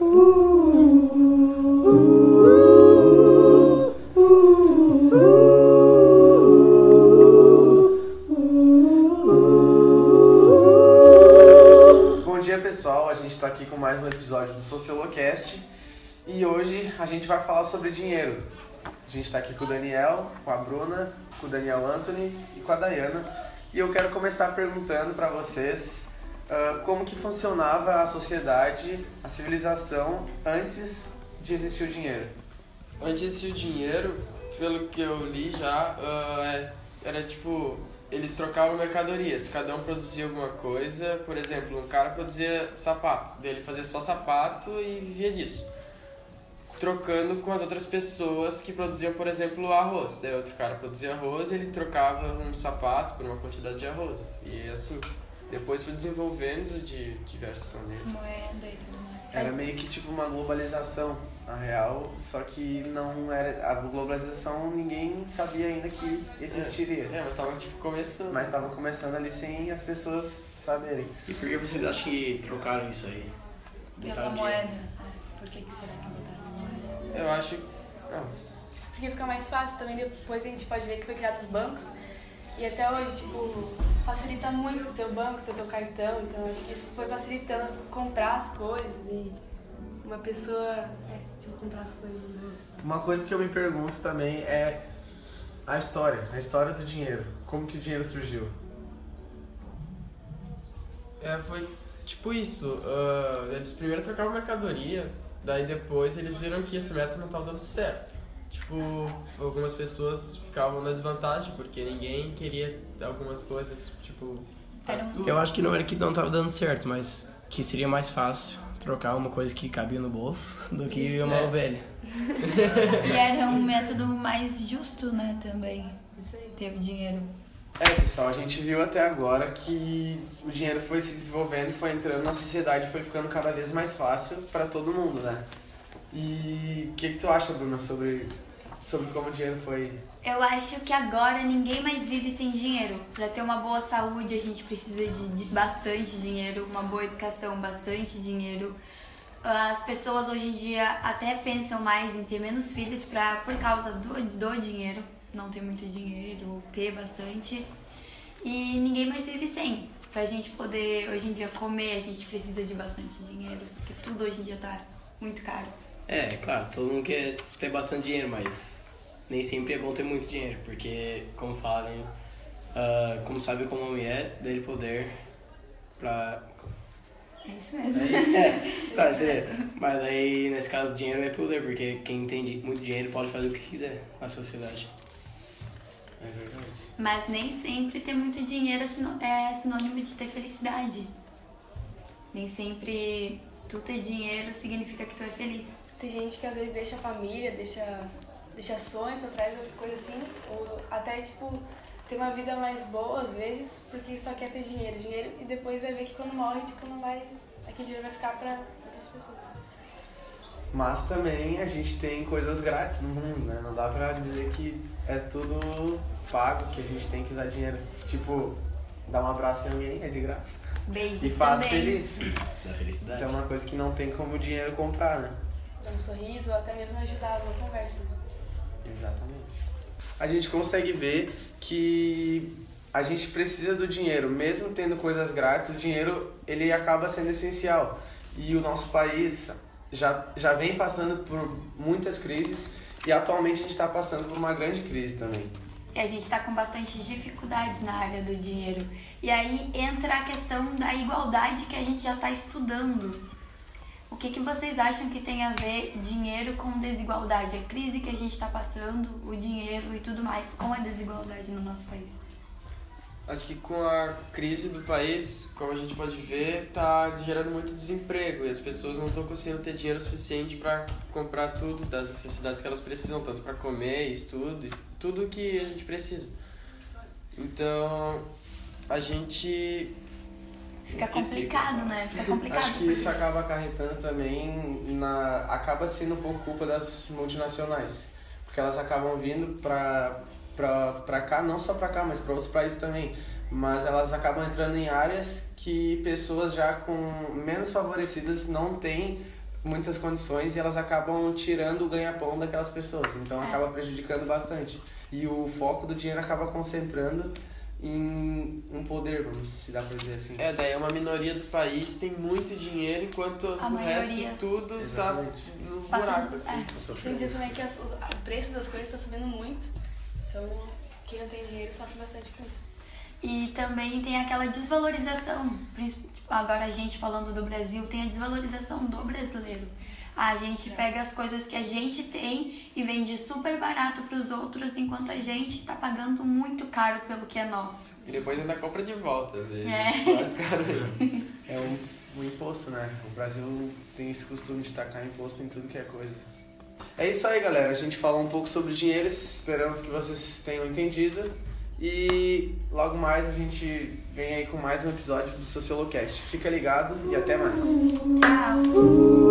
Bom dia pessoal, a gente está aqui com mais um episódio do Sociolocast e hoje a gente vai falar sobre dinheiro. A gente está aqui com o Daniel, com a Bruna, com o Daniel Anthony e com a Dayana e eu quero começar perguntando para vocês ah, como que funcionava a sociedade, a civilização antes de existir o dinheiro. Antes se o dinheiro, pelo que eu li já, ah, é- era tipo, eles trocavam mercadorias, cada um produzia alguma coisa, por exemplo, um cara produzia sapato, daí ele fazia só sapato e vivia disso. Trocando com as outras pessoas que produziam, por exemplo, arroz. Daí outro cara produzia arroz e ele trocava um sapato por uma quantidade de arroz. E assim, depois foi desenvolvendo de diversas maneiras. moeda e tudo mais. Era meio que tipo uma globalização, na real, só que não era a globalização ninguém sabia ainda que existiria. É, mas tava tipo começando. Mas tava começando ali sem as pessoas saberem. E por que vocês acham que trocaram isso aí? Pela Botaram moeda. dinheiro? É, por que, que será que botaram a moeda? Eu acho. Ah, Porque fica mais fácil também, depois a gente pode ver que foi criado os bancos. E até hoje, tipo, facilita muito o teu banco, ter teu cartão. Então acho que isso foi facilitando as- comprar as coisas e uma pessoa, é, tipo, comprar as coisas dos outros. Uma coisa que eu me pergunto também é a história, a história do dinheiro. Como que o dinheiro surgiu? É, foi tipo isso. ah, eles primeiro trocavam mercadoria, daí depois eles viram que esse método não estava dando certo. Tipo, algumas pessoas ficavam na desvantagem porque ninguém queria algumas coisas, tipo. Um-. Eu acho que não era que não tava dando certo, mas que seria mais fácil trocar uma coisa que cabia no bolso do que Isso, uma é. ovelha. E era um método mais justo, né, também. Isso aí. Ter o dinheiro. É, pessoal, a gente viu até agora que o dinheiro foi se desenvolvendo, foi entrando na sociedade, foi ficando cada vez mais fácil para todo mundo, né? E o que, que tu acha, Bruna, sobre, sobre como o dinheiro foi Eu acho que agora ninguém mais vive sem dinheiro. Para ter uma boa saúde, a gente precisa de, de bastante dinheiro, uma boa educação, bastante dinheiro. As pessoas hoje em dia até pensam mais em ter menos filhos pra, por causa do, do dinheiro, não ter muito dinheiro, ou ter bastante. E ninguém mais vive sem. Pra gente poder hoje em dia comer, a gente precisa de bastante dinheiro, porque tudo hoje em dia tá muito caro. É, claro, todo mundo quer ter bastante dinheiro, mas nem sempre é bom ter muito dinheiro, porque, como falam, ah, como sabe como o homem é, dele poder pra. É isso mesmo. É, tá, entendeu? Mas aí, nesse caso, dinheiro é poder, porque quem tem muito dinheiro pode fazer o que quiser na sociedade. É verdade. Mas nem sempre ter muito dinheiro é sino- é sinônimo de ter felicidade. Nem sempre tu ter dinheiro significa que tu é feliz. Tem gente que às vezes deixa a família, deixa, deixa sonhos pra trás, coisa assim, ou até, tipo, ter uma vida mais boa às vezes, porque só quer ter dinheiro, dinheiro, e depois vai ver que quando morre, tipo, não vai. Aquele dinheiro vai ficar pra outras pessoas. Mas também a gente tem coisas grátis no mundo, né? Não dá pra dizer que é tudo pago, que a gente tem que usar dinheiro. Tipo, dar um abraço em alguém é de graça. Beijos E faz também. feliz. Da felicidade. Isso é uma coisa que não tem como o dinheiro comprar, né? Um sorriso, ou até mesmo ajudar uma conversa. Exatamente. A gente consegue ver que a gente precisa do dinheiro, mesmo tendo coisas grátis, o dinheiro ele acaba sendo essencial. E o nosso país já, já vem passando por muitas crises e atualmente a gente está passando por uma grande crise também. E a gente tá com bastante dificuldades na área do dinheiro. E aí entra a questão da igualdade que a gente já tá estudando. Que, que vocês acham que tem a ver dinheiro com desigualdade? A crise que a gente tá passando, o dinheiro e tudo mais com a desigualdade no nosso país. Acho que com a crise do país, como a gente pode ver, tá gerando muito desemprego e as pessoas não estão conseguindo ter dinheiro suficiente para comprar tudo das necessidades que elas precisam, tanto para comer, estudo, tudo que a gente precisa. Então, a gente Fica Esqueci complicado, né? Fica complicado. Acho que isso acaba acarretando também na acaba sendo um pouco culpa das multinacionais, porque elas acabam vindo pra pra, pra cá, não só pra cá, mas pra outros países também, mas elas acabam entrando em áreas que pessoas já com menos favorecidas não têm muitas condições e elas acabam tirando o ganha-pão daquelas pessoas. Então É. acaba prejudicando bastante. E o foco do dinheiro acaba concentrando em um poder, vamos se dá pra dizer assim. É, daí é uma minoria do país tem muito dinheiro, enquanto A o resto maioria. tudo Exatamente. tá no Passando- buraco, assim. é. Sem dizer também que as- o preço das coisas está subindo muito. Então, quem não tem dinheiro sofre bastante com isso. E também tem aquela desvalorização, tipo, agora a gente falando do Brasil, tem a desvalorização do brasileiro. A gente pega as coisas que a gente tem e vende super barato para os outros, enquanto a gente tá pagando muito caro pelo que é nosso. E depois ainda compra de volta, às vezes. É. Mais caro ainda. É um, um imposto, né? O Brasil tem esse costume de tacar imposto em tudo que é coisa. É isso aí, galera. A gente falou um pouco sobre dinheiro. Esperamos que vocês tenham entendido. E logo mais a gente vem aí com mais um episódio do Sociolocast. Fica ligado e até mais. Tchau!